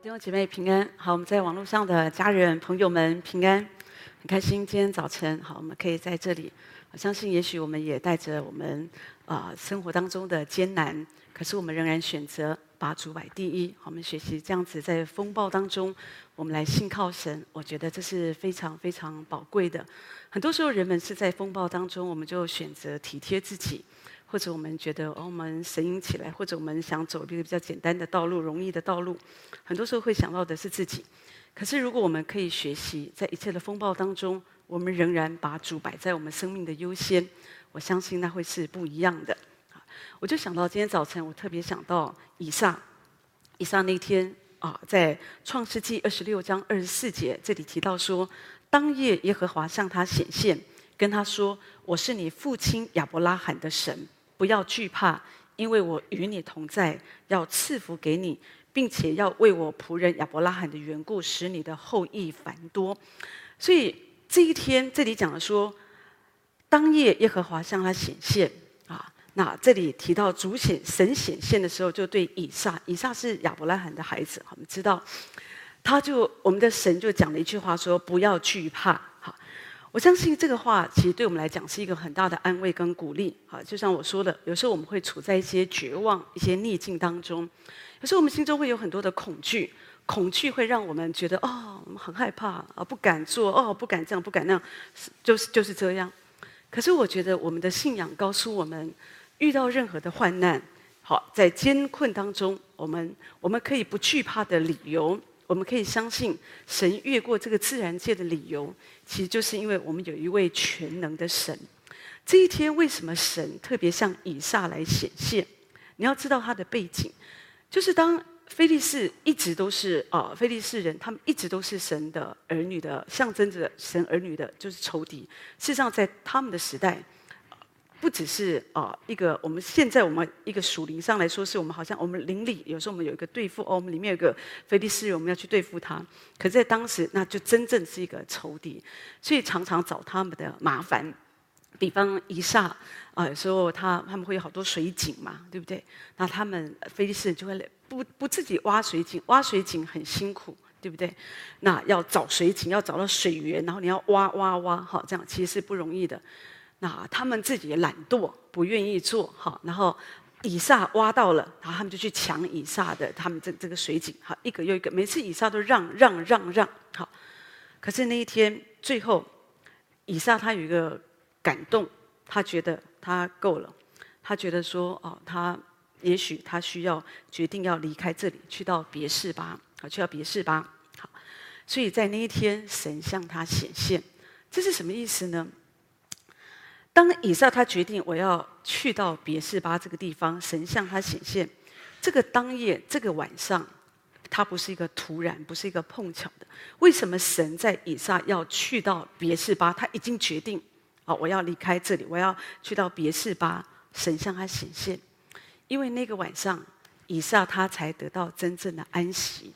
弟兄姐妹平安，好，我们在网络上的家人朋友们平安，很开心今天早晨好，我们可以在这里。我相信也许我们也带着我们啊、生活当中的艰难，可是我们仍然选择把主摆第一。我们学习这样子在风暴当中，我们来信靠神，我觉得这是非常非常宝贵的。很多时候人们是在风暴当中，我们就选择体贴自己。或者我们觉得哦，我们神隐起来，或者我们想走一个比较简单的道路、容易的道路，很多时候会想到的是自己。可是如果我们可以学习，在一切的风暴当中，我们仍然把主摆在我们生命的优先，我相信那会是不一样的。我就想到今天早晨，我特别想到以撒，以撒那天啊，在创世纪二十六章二十四节这里提到说，当夜耶和华向他显现，跟他说：“我是你父亲亚伯拉罕的神。”不要惧怕，因为我与你同在，要赐福给你，并且要为我仆人亚伯拉罕的缘故，使你的后裔繁多。所以这一天，这里讲了说，当夜耶和华向他显现啊。那这里提到主显神显现的时候，就对以撒，以撒是亚伯拉罕的孩子，我们知道，他就我们的神就讲了一句话说：不要惧怕。我相信这个话，其实对我们来讲是一个很大的安慰跟鼓励。好，就像我说的，有时候我们会处在一些绝望、一些逆境当中，有时候我们心中会有很多的恐惧，恐惧会让我们觉得哦，我们很害怕啊，不敢做哦，不敢这样，不敢那样，就是就是这样。可是我觉得我们的信仰告诉我们，遇到任何的患难，好，在艰困当中，我们我们可以不惧怕的理由。我们可以相信，神越过这个自然界的理由，其实就是因为我们有一位全能的神。这一天为什么神特别向以撒来显现？你要知道他的背景，就是当非利士一直都是啊，非利士人，他们一直都是神的儿女的象征着神儿女的，就是仇敌。事实上，在他们的时代。不只是啊，一个我们现在我们一个属灵上来说，是我们好像我们灵里有时候我们有一个对付哦，我们里面有个菲利士人，我们要去对付他。可是在当时，那就真正是一个仇敌，所以常常找他们的麻烦。比方以撒啊，有时候他他们会有好多水井嘛，对不对？那他们菲利士人就会不不自己挖水井，挖水井很辛苦，对不对？那要找水井，要找到水源，然后你要挖挖挖，好，这样其实是不容易的。那他们自己也懒惰，不愿意做哈。然后以撒挖到了，然后他们就去抢以撒的他们这这个水井，哈，一个又一个，每次以撒都让让让让，好。可是那一天最后，以撒他有一个感动，他觉得他够了，他觉得说哦，他也许他需要决定要离开这里，去到别是巴，啊，去到别是巴，好。所以在那一天，神向他显现，这是什么意思呢？当以撒他决定我要去到别是巴这个地方，神向他显现。这个当夜，这个晚上，他不是一个突然，不是一个碰巧的。为什么神在以撒要去到别是巴？他已经决定，啊，我要离开这里，我要去到别是巴。神向他显现，因为那个晚上，以撒他才得到真正的安息。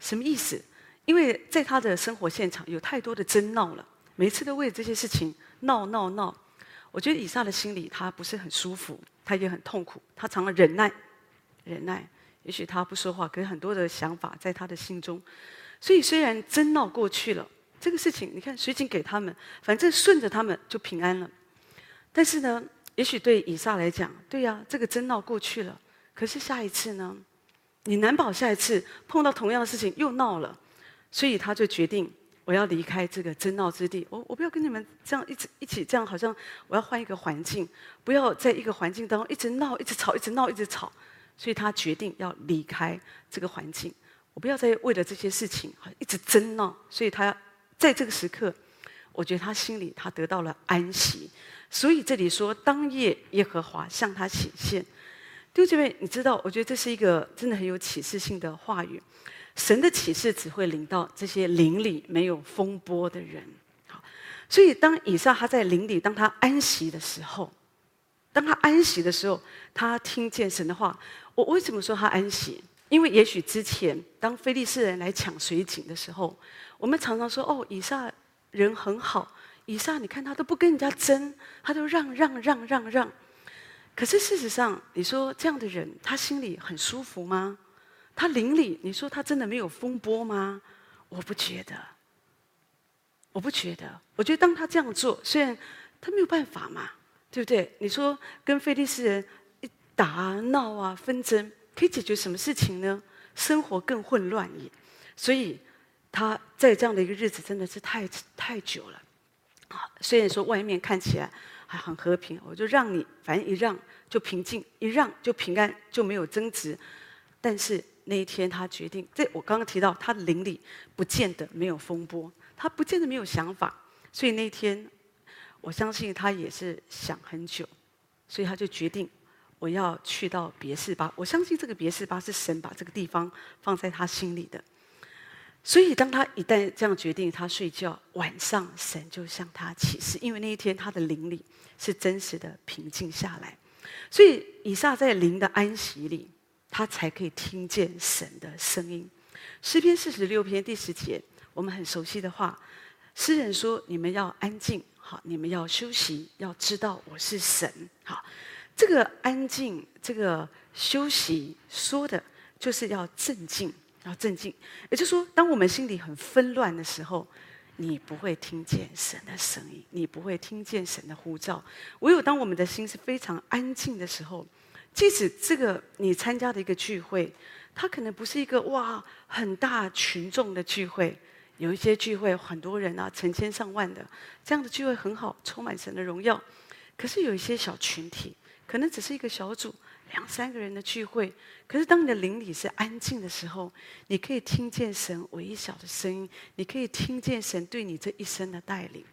什么意思？因为在他的生活现场有太多的争闹了，每次都为这些事情闹闹闹。我觉得以撒的心里他不是很舒服，他也很痛苦，他常常忍耐，忍耐。也许他不说话，可是很多的想法在他的心中。所以虽然争闹过去了，这个事情你看水井给他们，反正顺着他们就平安了。但是呢，也许对以撒来讲，对呀，这个争闹过去了，可是下一次呢，你难保下一次碰到同样的事情又闹了，所以他就决定。我要离开这个争闹之地，我我不要跟你们这样一直一起这样，好像我要换一个环境，不要在一个环境当中一直闹、一直吵、一直闹、一直吵。所以他决定要离开这个环境，我不要再为了这些事情一直争闹。所以他在这个时刻，我觉得他心里他得到了安息。所以这里说，当夜耶和华向他显现。弟兄姐妹，你知道，我觉得这是一个真的很有启示性的话语。神的启示只会领到这些灵里没有风波的人。好，所以当以撒他在灵里，当他安息的时候，当他安息的时候，他听见神的话。我为什么说他安息？因为也许之前当非利士人来抢水井的时候，我们常常说：“哦，以撒人很好，以撒你看他都不跟人家争，他都让让让让让。”可是事实上，你说这样的人，他心里很舒服吗？他邻里，你说他真的没有风波吗？我不觉得，我不觉得。我觉得当他这样做，虽然他没有办法嘛，对不对？你说跟非利士人一打啊、闹啊、纷争，可以解决什么事情呢？生活更混乱也。所以他在这样的一个日子，真的是太太久了。啊，虽然说外面看起来还很和平，我就让你，反正一让就平静，一让就平安，就没有争执。但是那一天，他决定，这我刚刚提到，他的灵里不见得没有风波，他不见得没有想法。所以那一天，我相信他也是想很久，所以他就决定，我要去到别是巴。我相信这个别是巴是神把这个地方放在他心里的。所以，当他一旦这样决定，他睡觉晚上，神就向他启示，因为那一天他的灵里是真实的平静下来。所以，以撒在灵的安息里，他才可以听见神的声音。诗篇四十六篇第十节，我们很熟悉的话，诗人说：“你们要安静，好，你们要休息，要知道我是神。”好，这个安静，这个休息，说的就是要镇静。要镇静，也就是说，当我们心里很纷乱的时候，你不会听见神的声音，你不会听见神的呼召。唯有当我们的心是非常安静的时候，即使这个你参加的一个聚会，它可能不是一个哇很大群众的聚会，有一些聚会很多人啊，成千上万的这样的聚会很好，充满神的荣耀。可是有一些小群体，可能只是一个小组。两三个人的聚会，可是当你的邻里是安静的时候，你可以听见神微小的声音，你可以听见神对你这一生的带领。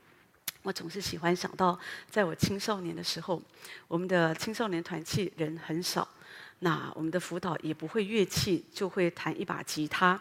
我总是喜欢想到，在我青少年的时候，我们的青少年团契人很少，那我们的辅导也不会乐器，就会弹一把吉他。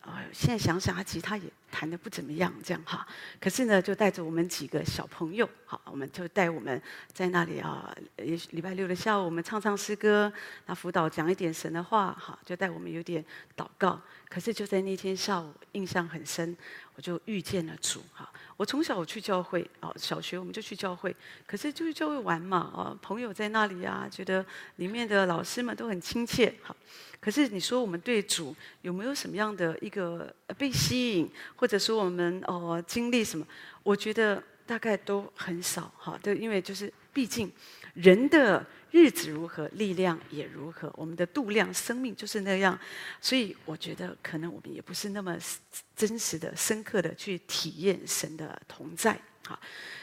啊、现在想想，他吉他也弹的不怎么样，这样哈。可是呢，就带着我们几个小朋友，好，我们就带我们在那里啊。也许礼拜六的下午，我们唱唱诗歌，那辅导讲一点神的话，哈，就带我们有点祷告。可是就在那天下午，印象很深，我就遇见了主，哈。我从小我去教会，哦，小学我们就去教会，可是就是教会玩嘛，哦，朋友在那里啊，觉得里面的老师们都很亲切，哈。可是你说我们对主有没有什么样的一个被吸引，或者说我们哦经历什么？我觉得大概都很少哈。对，因为就是毕竟人的日子如何，力量也如何，我们的度量生命就是那样，所以我觉得可能我们也不是那么真实的、深刻的去体验神的同在哈。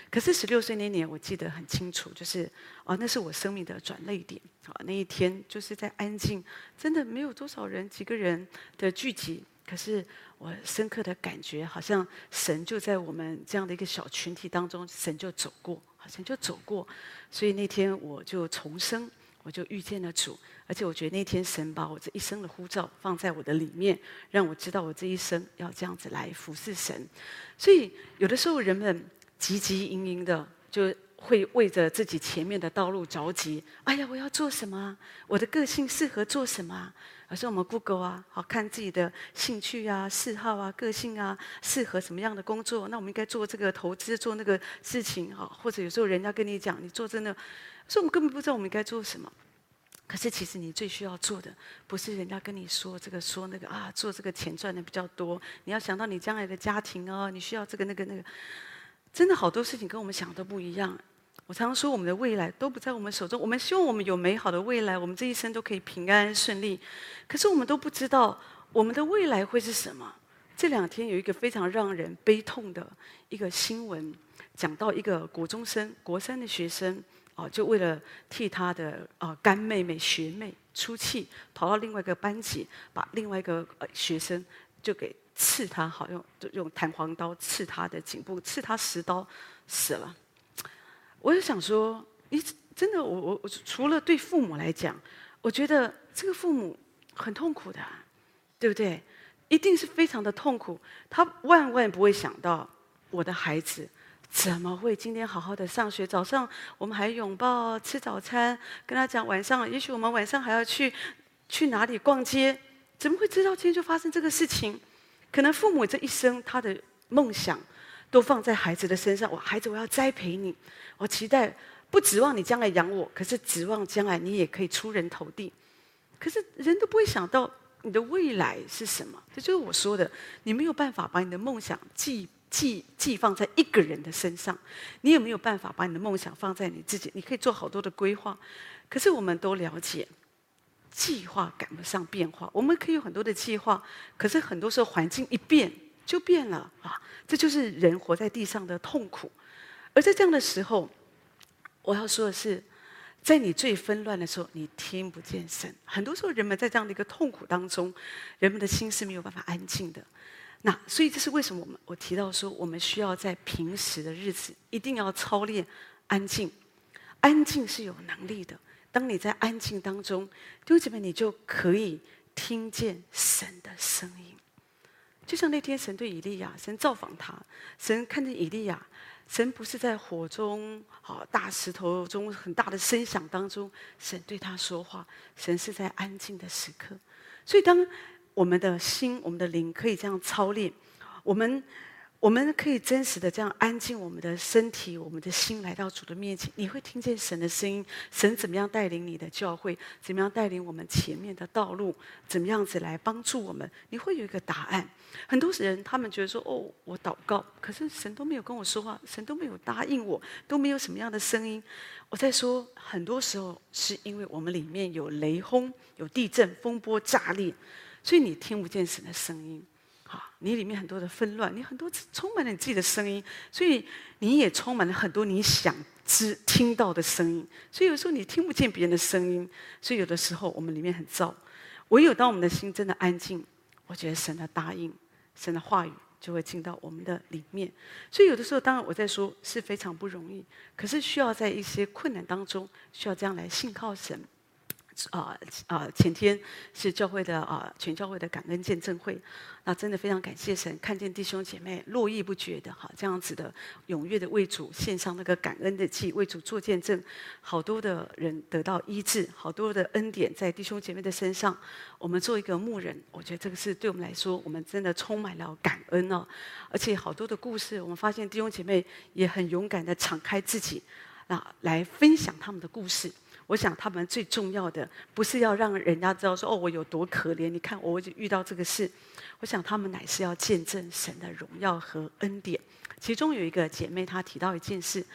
可是十六岁那年，我记得很清楚，就是啊，那是我生命的转捩点啊。那一天就是在安静，真的没有多少人，几个人的聚集。可是我深刻的感觉，好像神就在我们这样的一个小群体当中，神就走过，好像就走过。所以那天我就重生，我就遇见了主。而且我觉得那天神把我这一生的呼召放在我的里面，让我知道我这一生要这样子来服侍神。所以有的时候人们。汲汲营营的，就会为着自己前面的道路着急。哎呀，我要做什么？我的个性适合做什么？而是我们 Google 啊，好看自己的兴趣啊、嗜好啊、个性啊，适合什么样的工作？那我们应该做这个投资，做那个事情啊。或者有时候人家跟你讲，你做真的，所以我们根本不知道我们应该做什么。可是其实你最需要做的，不是人家跟你说这个说那个啊，做这个钱赚的比较多。你要想到你将来的家庭哦，你需要这个那个那个。真的好多事情跟我们想的不一样。我常常说，我们的未来都不在我们手中。我们希望我们有美好的未来，我们这一生都可以平安顺利。可是我们都不知道我们的未来会是什么。这两天有一个非常让人悲痛的一个新闻，讲到一个国中生、国三的学生啊，就为了替他的啊干妹妹、学妹出气，跑到另外一个班级，把另外一个呃学生就给。刺他，好用就用弹簧刀刺他的颈部，刺他十刀，死了。我就想说，你真的，我我我除了对父母来讲，我觉得这个父母很痛苦的，对不对？一定是非常的痛苦。他万万不会想到，我的孩子怎么会今天好好的上学？早上我们还拥抱吃早餐，跟他讲晚上，也许我们晚上还要去去哪里逛街，怎么会知道今天就发生这个事情？可能父母这一生，他的梦想都放在孩子的身上。我孩子，我要栽培你，我期待不指望你将来养我，可是指望将来你也可以出人头地。可是人都不会想到，你的未来是什么？这就是我说的，你没有办法把你的梦想寄寄寄放在一个人的身上，你也没有办法把你的梦想放在你自己。你可以做好多的规划，可是我们都了解，计划赶不上变化。我们可以有很多的计划，可是很多时候环境一变就变了啊！这就是人活在地上的痛苦。而在这样的时候，我要说的是。在你最纷乱的时候，你听不见神。很多时候，人们在这样的一个痛苦当中，人们的心是没有办法安静的。那所以，这是为什么我们我提到说，我们需要在平时的日子一定要操练安静。安静是有能力的。当你在安静当中，弟兄姐妹，你就可以听见神的声音。就像那天神对以利亚，神造访他，神看见以利亚。神不是在火中，好大石头中很大的声响当中，神对他说话。神是在安静的时刻，所以当我们的心、我们的灵可以这样操练，我们。我们可以真实的这样安静我们的身体、我们的心来到主的面前，你会听见神的声音。神怎么样带领你的教会？怎么样带领我们前面的道路？怎么样子来帮助我们？你会有一个答案。很多人他们觉得说：“哦，我祷告，可是神都没有跟我说话，神都没有答应我，都没有什么样的声音。”我在说，很多时候是因为我们里面有雷轰、有地震、风波炸裂，所以你听不见神的声音。好，你里面很多的纷乱，你很多充满了你自己的声音，所以你也充满了很多你想知听到的声音。所以有时候你听不见别人的声音，所以有的时候我们里面很躁。唯有当我们的心真的安静，我觉得神的答应、神的话语就会进到我们的里面。所以有的时候，当然我在说是非常不容易，可是需要在一些困难当中，需要这样来信靠神。啊啊！前天是教会的啊，全教会的感恩见证会，那真的非常感谢神，看见弟兄姐妹络绎不绝的哈，这样子的踊跃的为主献上那个感恩的祭，为主做见证，好多的人得到医治，好多的恩典在弟兄姐妹的身上。我们做一个牧人，我觉得这个是对我们来说，我们真的充满了感恩哦。而且好多的故事，我们发现弟兄姐妹也很勇敢的敞开自己，啊，来分享他们的故事。我想他们最重要的不是要让人家知道说哦，我有多可怜，你看我遇到这个事。我想他们乃是要见证神的荣耀和恩典。其中有一个姐妹她提到一件事，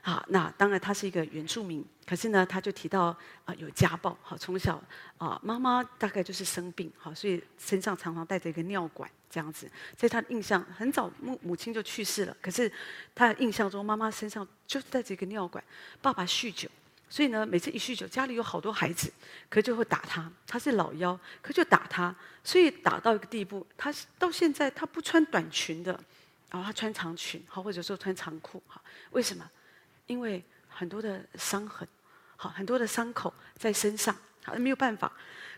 啊，那当然她是一个原住民，可是呢，她就提到啊有家暴，好从小啊妈妈大概就是生病，好所以身上常常带着一个尿管这样子。在她的印象很早母母亲就去世了，可是她的印象中妈妈身上就是带着一个尿管，爸爸酗酒。所以呢，每次一酗酒，家里有好多孩子，可就会打他。他是老幺，可就打他。所以打到一个地步，他到现在他不穿短裙的，然后他穿长裙，好或者说穿长裤，好，为什么？因为很多的伤痕，好很多的伤口在身上，好没有办法。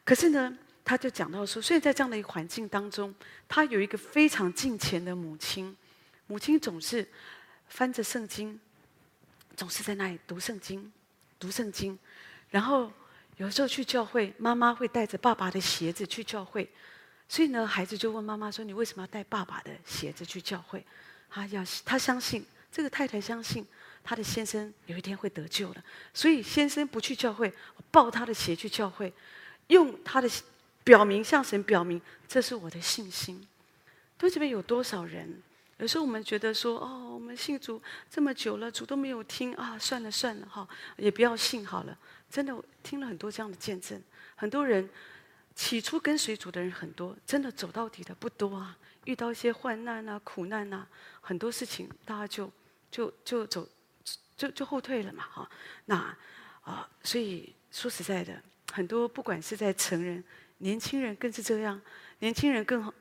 可是呢，他就讲到说，所以在这样的一个环境当中，他有一个非常敬虔的母亲，母亲总是翻着圣经，总是在那里读圣经。读圣经，然后有时候去教会，妈妈会带着爸爸的鞋子去教会，所以呢，孩子就问妈妈说：“你为什么要带爸爸的鞋子去教会？”他要他相信这个太太相信他的先生有一天会得救了，所以先生不去教会，抱他的鞋去教会，用他的表明向神表明这是我的信心。都这边有多少人？有时候我们觉得说，哦，我们信主这么久了，主都没有听啊，算了算了哈，也不要信好了。真的，听了很多这样的见证，很多人起初跟随主的人很多，真的走到底的不多啊。遇到一些患难啊、苦难啊，很多事情大家就就就走就就后退了嘛哈。那啊，所以说实在的，很多不管是在成人、年轻人更是这样，年轻人更好。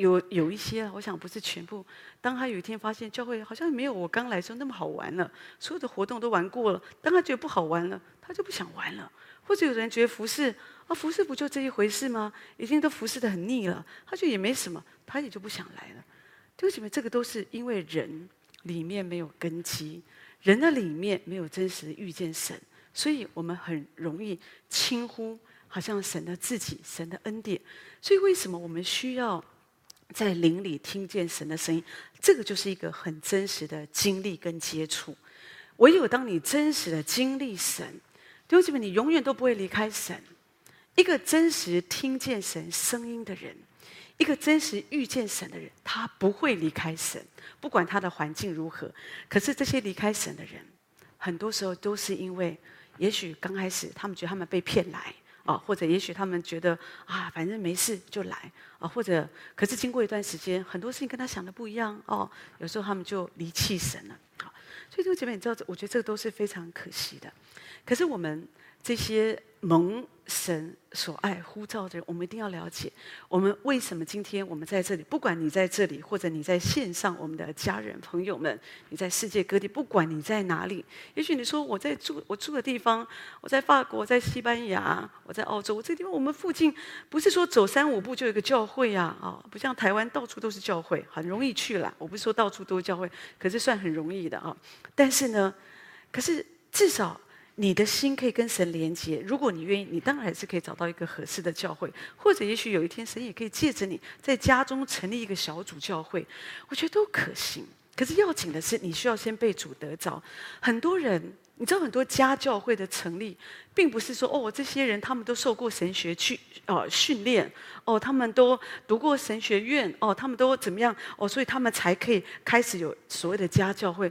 有有一些，我想不是全部。当他有一天发现教会好像没有我刚来时候那么好玩了，所有的活动都玩过了，当他觉得不好玩了，他就不想玩了。或者有人觉得服侍啊，服侍不就这一回事吗？已经都服侍得很腻了，他就也没什么，他也就不想来了。为什么？这个都是因为人里面没有根基，人的里面没有真实遇见神，所以我们很容易轻忽，好像神的自己、神的恩典。所以为什么我们需要？在灵里听见神的声音，这个就是一个很真实的经历跟接触。唯有当你真实的经历神，弟兄姊妹，你永远都不会离开神。一个真实听见神声音的人，一个真实遇见神的人，他不会离开神，不管他的环境如何。可是这些离开神的人，很多时候都是因为，也许刚开始他们觉得他们被骗来啊，或者也许他们觉得啊，反正没事就来啊，或者可是经过一段时间，很多事情跟他想的不一样哦，有时候他们就离弃神了。好，所以这个姐妹，你知道，我觉得这个都是非常可惜的。可是我们这些。蒙神所爱呼召的人，我们一定要了解，我们为什么今天我们在这里？不管你在这里，或者你在线上，我们的家人朋友们，你在世界各地，不管你在哪里，也许你说我在住我住的地方，我在法国，在西班牙，我在澳洲，我这地方我们附近不是说走三五步就有一个教会呀，啊，不像台湾到处都是教会，很容易去了。我不是说到处都是教会，可是算很容易的啊。但是呢，可是至少。你的心可以跟神连接，如果你愿意，你当然还是可以找到一个合适的教会，或者也许有一天神也可以借着你在家中成立一个小组教会，我觉得都可行。可是要紧的是，你需要先被主得着。很多人，你知道，很多家教会的成立，并不是说哦，这些人他们都受过神学去哦训练，哦，他们都读过神学院，哦，他们都怎么样，哦，所以他们才可以开始有所谓的家教会。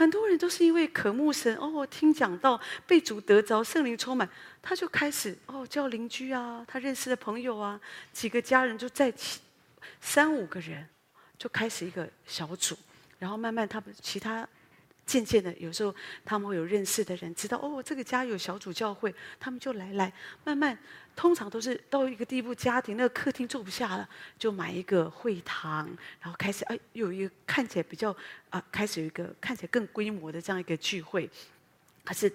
很多人都是因为渴慕神哦，听讲到被主得着圣灵充满，他就开始哦叫邻居啊，他认识的朋友啊，几个家人就在一起，三五个人就开始一个小组，然后慢慢他们其他。渐渐的，有时候他们会有认识的人知道哦，这个家有小组教会，他们就来来，慢慢，通常都是到一个地步，家庭那个客厅坐不下了，就买一个会堂，然后开始哎，有一个看起来比较啊，开始有一个看起来更规模的这样一个聚会，可是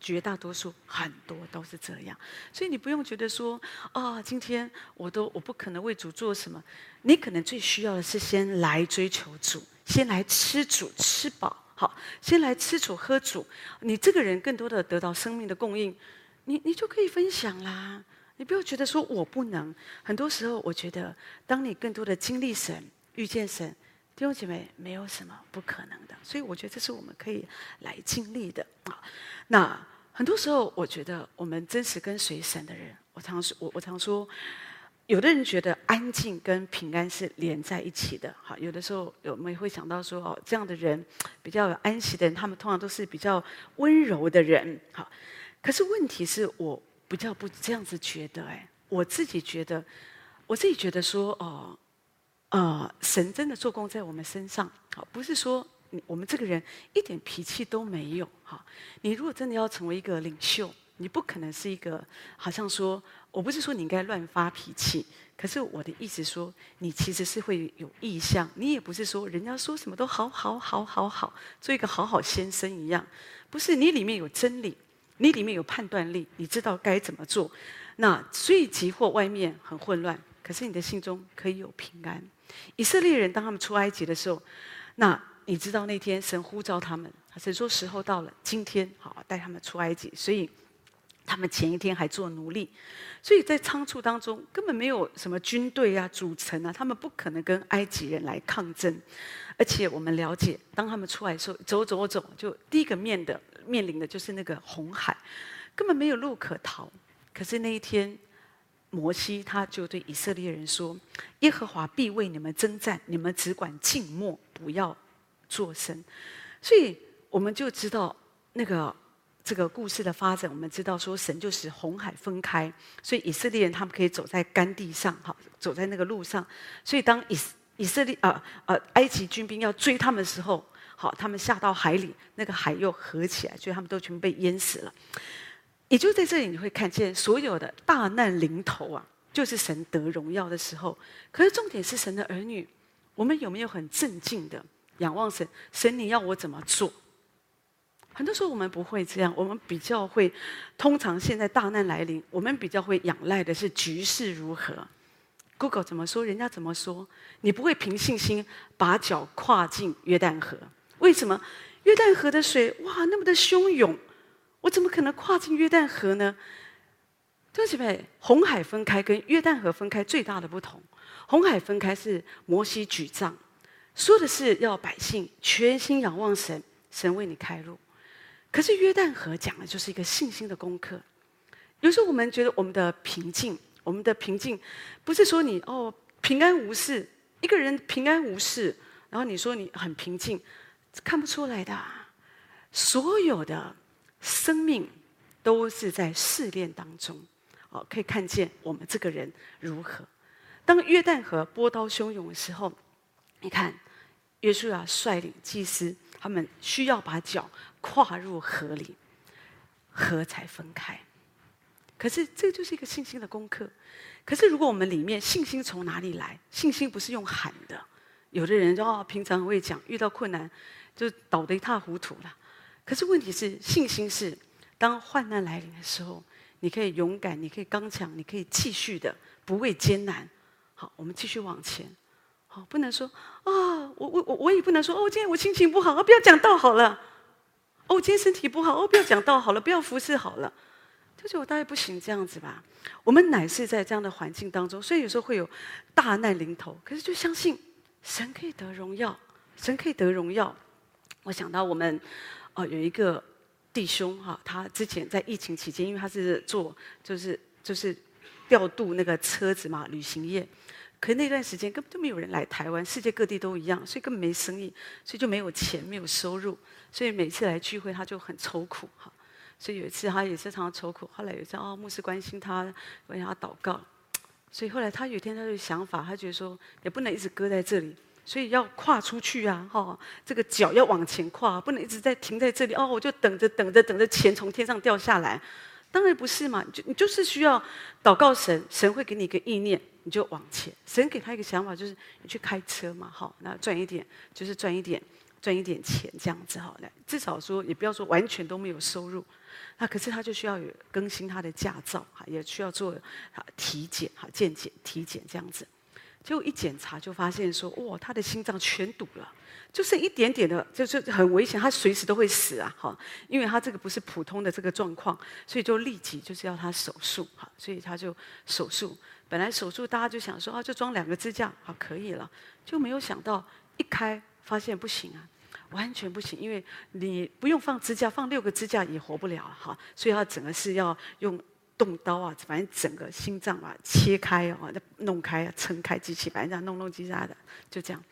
绝大多数很多都是这样，所以你不用觉得说啊、今天我都我不可能为主做什么，你可能最需要的是先来追求主，先来吃主吃饱。好，先来吃主喝主，你这个人更多的得到生命的供应，你你就可以分享啦。你不要觉得说我不能。很多时候，我觉得当你更多的经历神、遇见神，弟兄姐妹没有什么不可能的。所以我觉得这是我们可以来经历的啊。那很多时候，我觉得我们真实跟随神的人，我常说，我我常说。有的人觉得安静跟平安是连在一起的，哈，有的时候我们也会想到说，哦，这样的人比较有安息的人，他们通常都是比较温柔的人，好。可是问题是我比较不这样子觉得，哎，我自己觉得，我自己觉得说，哦，呃，神真的做工在我们身上，好，不是说我们这个人一点脾气都没有，哈。你如果真的要成为一个领袖，你不可能是一个好像说。我不是说你应该乱发脾气，可是我的意思说，你其实是会有意向。你也不是说人家说什么都好好好好好，做一个好好先生一样，不是你里面有真理，你里面有判断力，你知道该怎么做。那所以即或外面很混乱，可是你的心中可以有平安。以色列人当他们出埃及的时候，那你知道那天神呼召他们，神说时候到了，今天好带他们出埃及，所以。他们前一天还做奴隶，所以在仓促当中根本没有什么军队啊、组成啊，他们不可能跟埃及人来抗争。而且我们了解，当他们出来的时候，走走走，就第一个面的面临的就是那个红海，根本没有路可逃。可是那一天，摩西他就对以色列人说：“耶和华必为你们征战，你们只管静默，不要作声。”所以我们就知道那个。这个故事的发展，我们知道说神就是红海分开，所以以色列人他们可以走在干地上，好，走在那个路上。所以当以以色列啊呃，呃埃及军兵要追他们的时候，好，他们下到海里，那个海又合起来，所以他们都全部被淹死了。也就在这里，你会看见所有的大难临头啊，就是神得荣耀的时候。可是重点是神的儿女，我们有没有很镇静的仰望神？神，你要我怎么做？很多时候我们不会这样，我们比较会，通常现在大难来临，我们比较会仰赖的是局势如何。Google 怎么说，人家怎么说，你不会凭信心把脚跨进约旦河。为什么？约旦河的水哇那么的汹涌，我怎么可能跨进约旦河呢？对不起，红海分开跟约旦河分开最大的不同，红海分开是摩西举杖，说的是要百姓全心仰望神，神为你开路。可是约旦河讲的就是一个信心的功课，有时候我们觉得我们的平静，我们的平静，不是说你哦平安无事，一个人平安无事，然后你说你很平静，看不出来的。所有的生命都是在试炼当中，哦，可以看见我们这个人如何。当约旦河波涛汹涌的时候，你看，约书亚率领祭司，他们需要把脚跨入河里，河才分开。可是这就是一个信心的功课。可是如果我们里面信心从哪里来？信心不是用喊的。有的人就哦，平常会讲，遇到困难就倒得一塌糊涂了。可是问题是，信心是当患难来临的时候，你可以勇敢，你可以刚强，你可以继续的不畏艰难。好，我们继续往前。好，不能说啊，我我我我也不能说哦，今天我心情不好，不要讲道好了。哦，今天身体不好，哦，不要讲道好了，不要服侍好了。就是我大概不行这样子吧。我们乃是在这样的环境当中，所以有时候会有大难临头，可是就相信神可以得荣耀，神可以得荣耀。我想到我们哦、有一个弟兄哈，他之前在疫情期间，因为他是做就是就是调度那个车子嘛，旅行业。可是那段时间根本就没有人来台湾，世界各地都一样，所以根本没生意，所以就没有钱，没有收入，所以每次来聚会他就很愁苦哈。所以有一次他也是常常愁苦，后来有一次哦，牧师关心他，为他祷告，所以后来他有一天他的想法，他觉得说也不能一直搁在这里，所以要跨出去啊，哈，这个脚要往前跨，不能一直在停在这里哦，我就等着等着等着钱从天上掉下来，当然不是嘛，就你就是需要祷告神，神会给你一个意念。你就往前，神给他一个想法，就是你去开车嘛，好，那赚一点，就是赚一点，赚一点钱这样子，好，来，至少说也不要说完全都没有收入，那可是他就需要有更新他的驾照，哈，也需要做啊体检，哈，健检、体检这样子，结果一检查就发现说，哇，他的心脏全堵了。就剩一点点的，就是很危险，他随时都会死啊！哈，因为他这个不是普通的这个状况，所以就立即就是要他手术，哈，所以他就手术。本来手术大家就想说啊，就装两个支架，好可以了，就没有想到一开发现不行啊，完全不行，因为你不用放支架，放六个支架也活不了哈，所以他整个是要用动刀啊，反正整个心脏啊切开啊，弄开啊，撑开机器，反正这样弄弄叽喳的，就这样。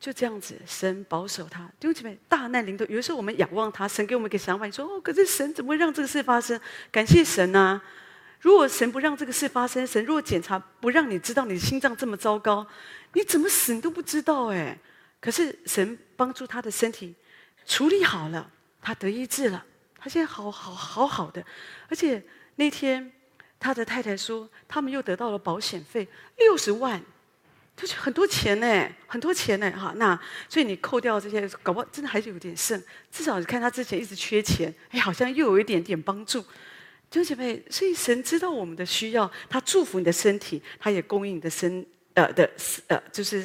就这样子，神保守他。弟兄姐妹，大难临头，有的时候我们仰望他，神给我们一个想法，你说哦，可是神怎么会让这个事发生？感谢神啊！如果神不让这个事发生，神如果检查不让你知道你的心脏这么糟糕，你怎么死你都不知道哎。可是神帮助他的身体处理好了，他得医治了，他现在好好好好的。而且那天他的太太说，他们又得到了保险费六十万。就是很多钱呢，很多钱呢，哈。那所以你扣掉这些，搞不好真的还是有点剩。至少你看他之前一直缺钱，哎，好像又有一点点帮助。弟兄姐妹，所以神知道我们的需要，他祝福你的身体，他也供应你的身呃的呃，就是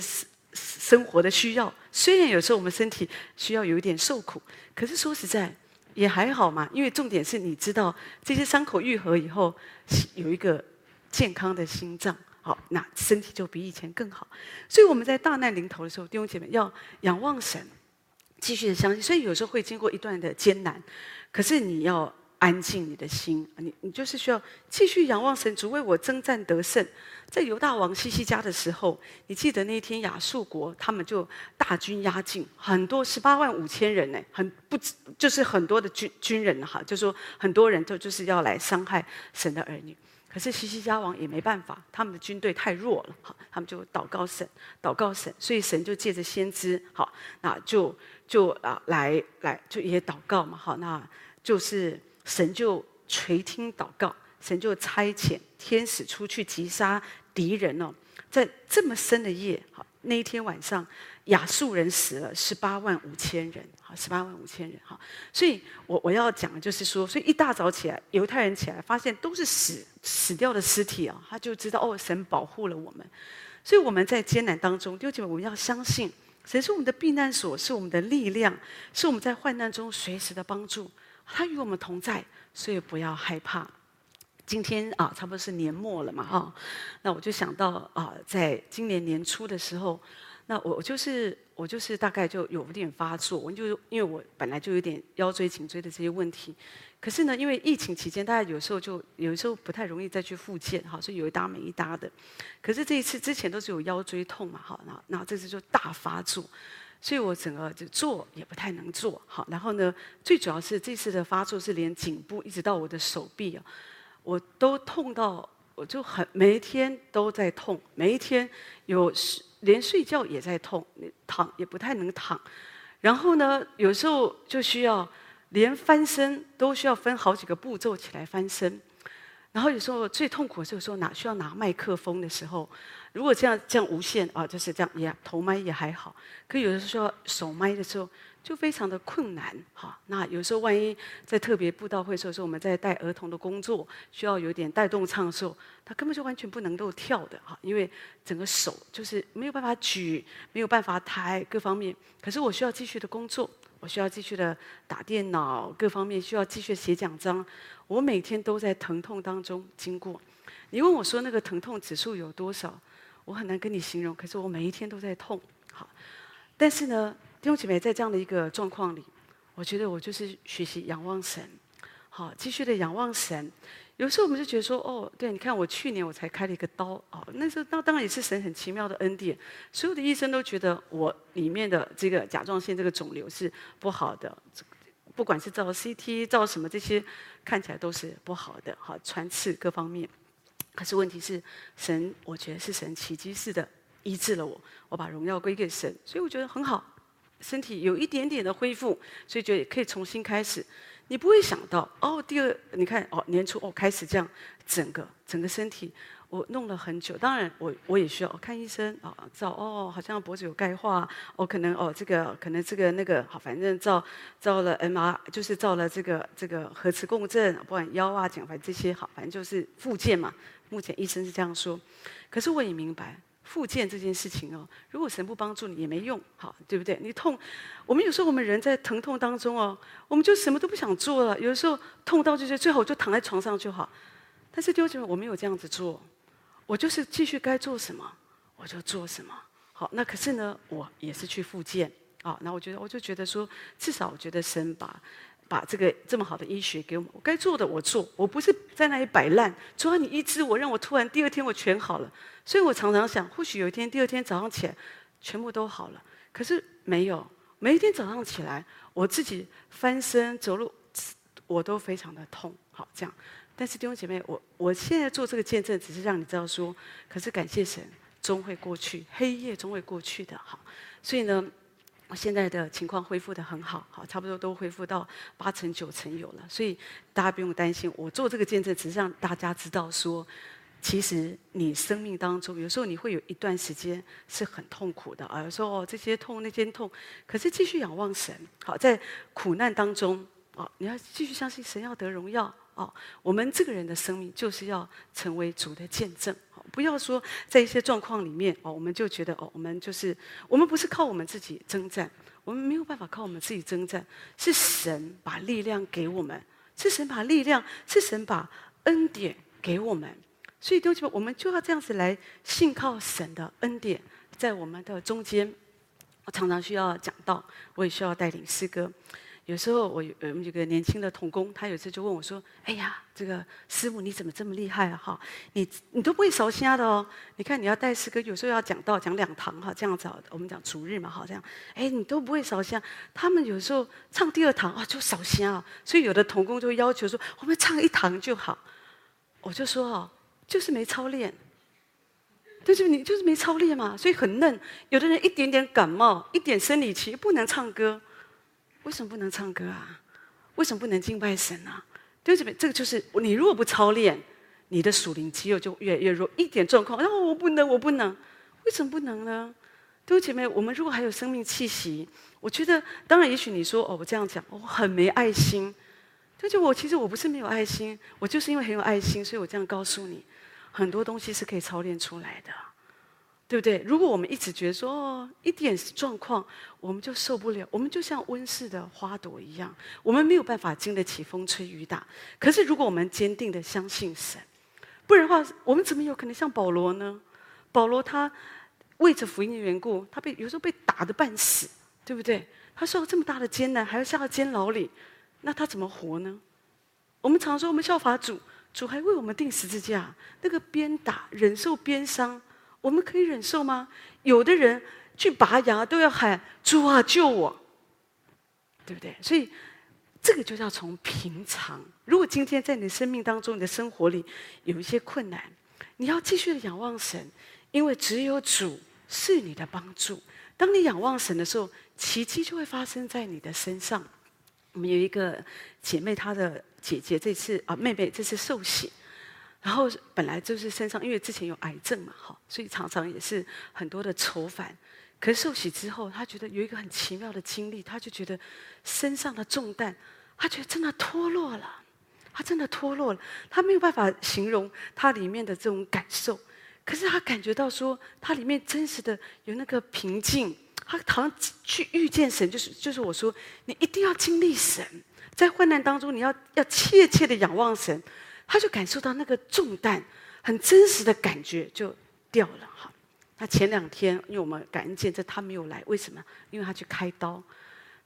生活的需要。虽然有时候我们身体需要有一点受苦，可是说实在也还好嘛。因为重点是你知道这些伤口愈合以后，有一个健康的心脏。好，那身体就比以前更好。所以我们在大难临头的时候，弟兄姐妹要仰望神，继续的相信。所以有时候会经过一段的艰难，可是你要安静你的心，你你就是需要继续仰望神，主为我征战得胜。在犹大王西西家的时候，你记得那一天亚述国他们就大军压境，很多十八万五千人呢，很不就是很多的军军人哈，就说很多人都就是要来伤害神的儿女。可是西西家王也没办法，他们的军队太弱了，哈，他们就祷告神，祷告神，所以神就借着先知，好，那就就啊来来就也祷告嘛，好，那就是神就垂听祷告，神就差遣天使出去击杀敌人哦，在这么深的夜，好，那一天晚上。亚述人死了十八万五千人，好，十八万五千人，哈，所以我我要讲的就是说，所以一大早起来，犹太人起来发现都是死死掉的尸体啊，他就知道哦，神保护了我们，所以我们在艰难当中，弟兄姐妹，我们要相信，神是我们的避难所，是我们的力量，是我们在患难中随时的帮助，他与我们同在，所以不要害怕。今天啊，差不多是年末了嘛，哈，那我就想到啊，在今年年初的时候。那我我就是我就是大概就有点发作，我就因为我本来就有点腰椎颈椎的这些问题，可是呢，因为疫情期间，大家有时候就有时候不太容易再去复健，哈，所以有一搭没一搭的。可是这一次之前都是有腰椎痛嘛，哈，那那这次就大发作，所以我整个就坐也不太能坐，好，然后呢，最主要是这次的发作是连颈部一直到我的手臂啊，我都痛到我就很每一天都在痛，每一天有连睡觉也在痛，躺也不太能躺，然后呢，有时候就需要连翻身都需要分好几个步骤起来翻身，然后有时候最痛苦的时候拿需要拿麦克风的时候，如果这样这样无线啊，就是这样也头麦也还好，可有的时候手麦的时候。就非常的困难，哈。那有时候万一在特别布道会的时候，说我们在带儿童的工作，需要有点带动唱的时候，他根本就完全不能够跳的，哈。因为整个手就是没有办法举，没有办法抬，各方面。可是我需要继续的工作，我需要继续的打电脑，各方面需要继续写讲章。我每天都在疼痛当中经过。你问我说那个疼痛指数有多少，我很难跟你形容。可是我每一天都在痛，好。但是呢。弟兄姐妹，在这样的一个状况里，我觉得我就是学习仰望神，好，继续的仰望神。有时候我们就觉得说，哦，对，你看我去年我才开了一个刀，哦，那时候那当然也是神很奇妙的恩典。所有的医生都觉得我里面的这个甲状腺这个肿瘤是不好的，不管是照 CT 照什么这些，看起来都是不好的，好，穿刺各方面。可是问题是，神，我觉得是神奇迹似的医治了我，我把荣耀归给神，所以我觉得很好。身体有一点点的恢复，所以觉得可以重新开始。你不会想到哦，第二你看哦，年初哦开始这样，整个整个身体我弄了很久。当然我我也需要看医生啊，照哦，好像脖子有钙化，哦可能哦这个可能这个那个好，反正照照了 MR，就是照了这个这个核磁共振，不管腰啊颈反正这些好，反正就是复健嘛。目前医生是这样说，可是我也明白。复健这件事情哦，如果神不帮助你也没用，好，对不对？你痛，我们有时候我们人在疼痛当中哦，我们就什么都不想做了。有的时候痛到就是最好就躺在床上就好。但是丢姐，我没有这样子做，我就是继续该做什么我就做什么。好，那可是呢，我也是去复健啊。那我觉得我就觉得说，至少我觉得神把。把这个这么好的医学给我们，我该做的我做，我不是在那里摆烂。主要你医治我，让我突然第二天我全好了。所以我常常想，或许有一天第二天早上起来，全部都好了。可是没有，每一天早上起来，我自己翻身走路，我都非常的痛。好，这样。但是弟兄姐妹，我我现在做这个见证，只是让你知道说，可是感谢神，终会过去，黑夜终会过去的。好，所以呢。我现在的情况恢复得很好，好，差不多都恢复到八成九成有了，所以大家不用担心。我做这个见证，只是让大家知道说，其实你生命当中有时候你会有一段时间是很痛苦的啊，有时候这些痛那些痛，可是继续仰望神，好，在苦难当中啊，你要继续相信神要得荣耀啊。我们这个人的生命就是要成为主的见证。不要说在一些状况里面哦，我们就觉得哦，我们就是我们不是靠我们自己征战，我们没有办法靠我们自己征战，是神把力量给我们，是神把力量，是神把恩典给我们。所以，弟兄姐妹，我们就要这样子来信靠神的恩典，在我们的中间。我常常需要讲道，我也需要带领诗歌。有时候我有我们有个年轻的童工，他有一次就问我说：“哎呀，这个师母你怎么这么厉害啊？哈，你你都不会烧声的哦？你看你要带诗歌，有时候要讲道讲两堂哈，这样子我们讲逐日嘛，好这样，哎，你都不会烧声。他们有时候唱第二堂啊就烧声啊，所以有的童工就要求说，我们唱一堂就好。我就说哦，就是没操练，就是你就是没操练嘛，所以很嫩。有的人一点点感冒，一点生理期不能唱歌。”为什么不能唱歌啊？为什么不能敬拜神啊？对不对？这个就是你如果不操练，你的属灵肌肉就越来越弱。一点状况，然后我不能，我不能，为什么不能呢？对姐妹，我们如果还有生命气息，我觉得，当然，也许你说哦，我这样讲，我很没爱心。对，就我其实我不是没有爱心，我就是因为很有爱心，所以我这样告诉你，很多东西是可以操练出来的。对不对？如果我们一直觉得说哦，一点状况我们就受不了，我们就像温室的花朵一样，我们没有办法经得起风吹雨打。可是如果我们坚定的相信神，不然的话，我们怎么有可能像保罗呢？保罗他为着福音的缘故，他被有时候被打得半死，对不对？他受了这么大的艰难，还要下到监牢里，那他怎么活呢？我们常说我们效法主，主还为我们钉十字架，那个鞭打、忍受鞭伤，我们可以忍受吗？有的人去拔牙都要喊主啊救我，对不对？所以这个就是要从平常。如果今天在你的生命当中、你的生活里有一些困难，你要继续的仰望神，因为只有主是你的帮助。当你仰望神的时候，奇迹就会发生在你的身上。我们有一个姐妹，她的姐姐这次啊，妹妹这次受洗，然后本来就是身上因为之前有癌症嘛，哈，所以常常也是很多的愁烦。可是受洗之后，他觉得有一个很奇妙的经历，他就觉得身上的重担，他觉得真的脱落了，他真的脱落了。他没有办法形容他里面的这种感受，可是他感觉到说，他里面真实的有那个平静。他好像去遇见神，就是就是我说，你一定要经历神，在患难当中，你要要切切的仰望神，他就感受到那个重担，很真实的感觉就掉了哈。他前两天，因为我们感恩见证他没有来，为什么？因为他去开刀，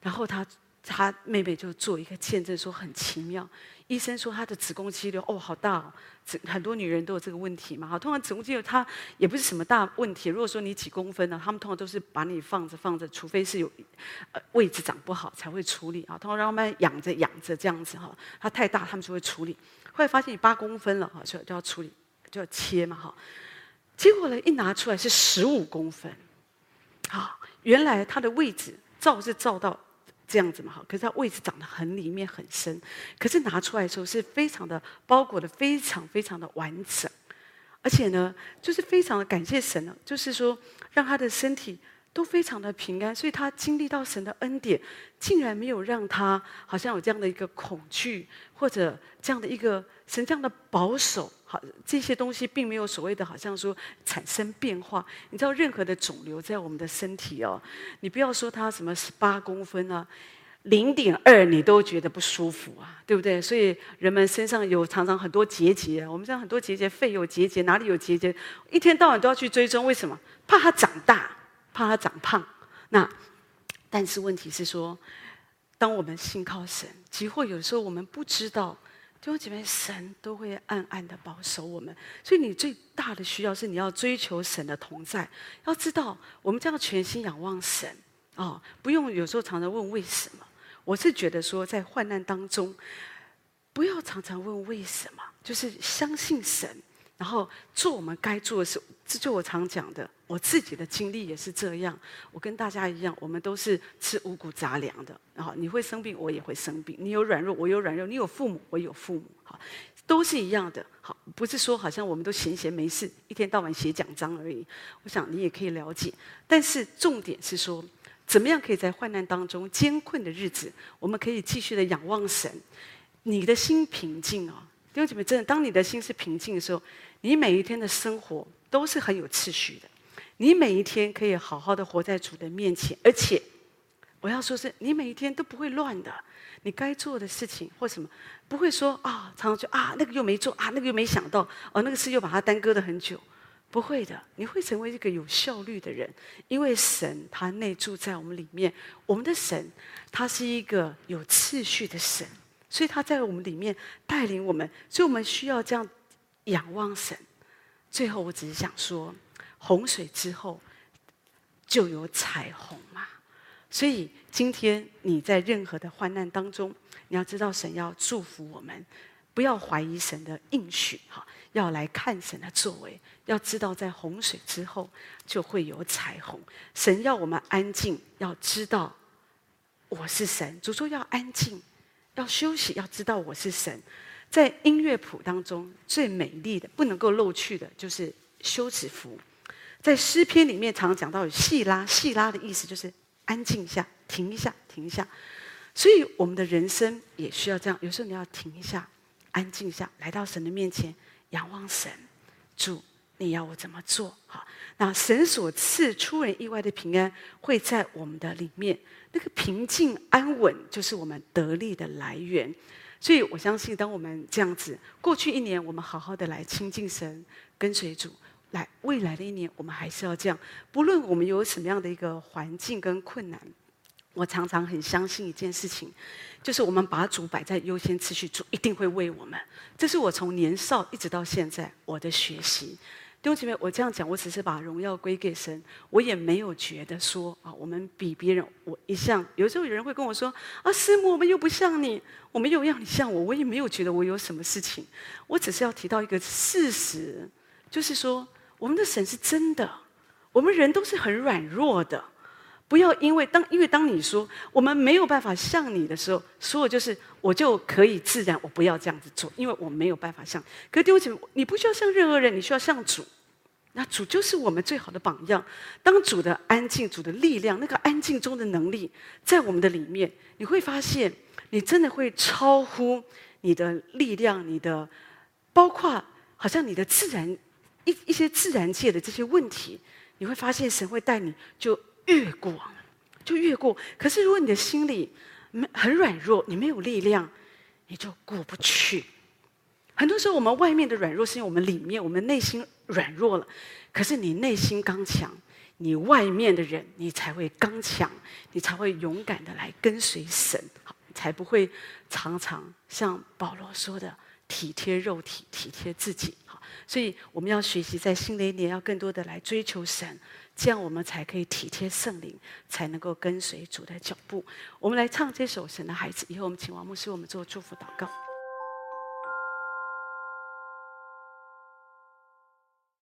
然后他。他妹妹就做一个见证，说很奇妙。医生说他的子宫肌瘤哦，好大哦，很多女人都有这个问题嘛。哈，通常子宫肌瘤它也不是什么大问题。如果说你几公分呢，他们通常都是把你放着放着，除非是有呃位置长不好才会处理啊。通常让他们养着养着这样子哈，它太大他们就会处理。后来发现你八公分了哈，就就要处理，就要切嘛哈。结果呢，一拿出来是十五公分，啊，原来它的位置照是照到。这样子嘛，哈，可是它位置长得很里面很深，可是拿出来的时候是非常的包裹的非常非常的完整，而且呢，就是非常的感谢神呢，就是说让他的身体都非常的平安，所以他经历到神的恩典，竟然没有让他好像有这样的一个恐惧或者这样的一个神这样的保守。好，这些东西并没有所谓的，好像说产生变化。你知道，任何的肿瘤在我们的身体哦，你不要说它什么十八公分啊，零点二你都觉得不舒服啊，对不对？所以人们身上有常常很多结节，我们这样很多结节，肺有结节，哪里有结节，一天到晚都要去追踪，为什么？怕它长大，怕他长胖。那但是问题是说，当我们信靠神，即或有时候我们不知道。弟兄姐妹，神都会暗暗的保守我们，所以你最大的需要是你要追求神的同在。要知道，我们这样全心仰望神啊、哦，不用有时候常常问为什么。我是觉得说，在患难当中，不要常常问为什么，就是相信神，然后做我们该做的事。这就我常讲的。我自己的经历也是这样，我跟大家一样，我们都是吃五谷杂粮的。然后你会生病，我也会生病；你有软弱，我有软弱；你有父母，我有父母。好，都是一样的。好，不是说好像我们都闲闲没事，一天到晚写奖章而已。我想你也可以了解。但是重点是说，怎么样可以在患难当中艰困的日子，我们可以继续的仰望神，你的心平静啊、哦！弟兄姐妹，真的，当你的心是平静的时候，你每一天的生活都是很有秩序的。你每一天可以好好的活在主的面前，而且我要说是，你每一天都不会乱的。你该做的事情或什么，不会说啊，常常就啊，那个又没做啊，那个又没想到哦，那个事又把它耽搁了很久。不会的，你会成为一个有效率的人，因为神他内住在我们里面。我们的神他是一个有次序的神，所以他在我们里面带领我们，所以我们需要这样仰望神。最后，我只是想说。洪水之后就有彩虹嘛，所以今天你在任何的患难当中，你要知道神要祝福我们，不要怀疑神的应许哈，要来看神的作为，要知道在洪水之后就会有彩虹。神要我们安静，要知道我是神。主说要安静，要休息，要知道我是神。在音乐谱当中最美丽的、不能够漏去的，就是休止符。在诗篇里面，常讲到有细拉，细拉的意思就是安静下，停一下，停一下。所以我们的人生也需要这样，有时候你要停一下，安静下，来到神的面前，仰望神。主，你要我怎么做？好，那神所赐出人意外的平安会在我们的里面，那个平静安稳就是我们得力的来源。所以我相信，当我们这样子，过去一年我们好好的来亲近神，跟随主。来未来的一年，我们还是要这样。不论我们有什么样的一个环境跟困难，我常常很相信一件事情，就是我们把主摆在优先次序，主一定会为我们。这是我从年少一直到现在我的学习。弟兄姐妹，我这样讲，我只是把荣耀归给神，我也没有觉得说啊，我们比别人。我一向有时候有人会跟我说啊，师母，我们又不像你，我们又让你像我，我也没有觉得我有什么事情。我只是要提到一个事实，就是说我们的神是真的，我们人都是很软弱的。不要因为当因为当你说我们没有办法像你的时候，所有就是我就可以自然，我不要这样子做，因为我没有办法像。可是弟兄姐妹，你不需要像任何人，你需要像主。那主就是我们最好的榜样。当主的安静、主的力量，那个安静中的能力在我们的里面，你会发现，你真的会超乎你的力量，你的包括好像你的自然一一些自然界的这些问题，你会发现神会带你就。越过，就越过。可是如果你的心里没很软弱，你没有力量，你就过不去。很多时候，我们外面的软弱是因为我们里面，我们内心软弱了。可是你内心刚强，你外面的人你才会刚强，你才会勇敢的来跟随神，才不会常常像保罗说的体贴肉体，体贴自己。所以我们要学习在新的一年要更多的来追求神。这样我们才可以体贴圣灵，才能够跟随主的脚步。我们来唱这首《神的孩子》，以后我们请王牧师为我们做祝福祷告。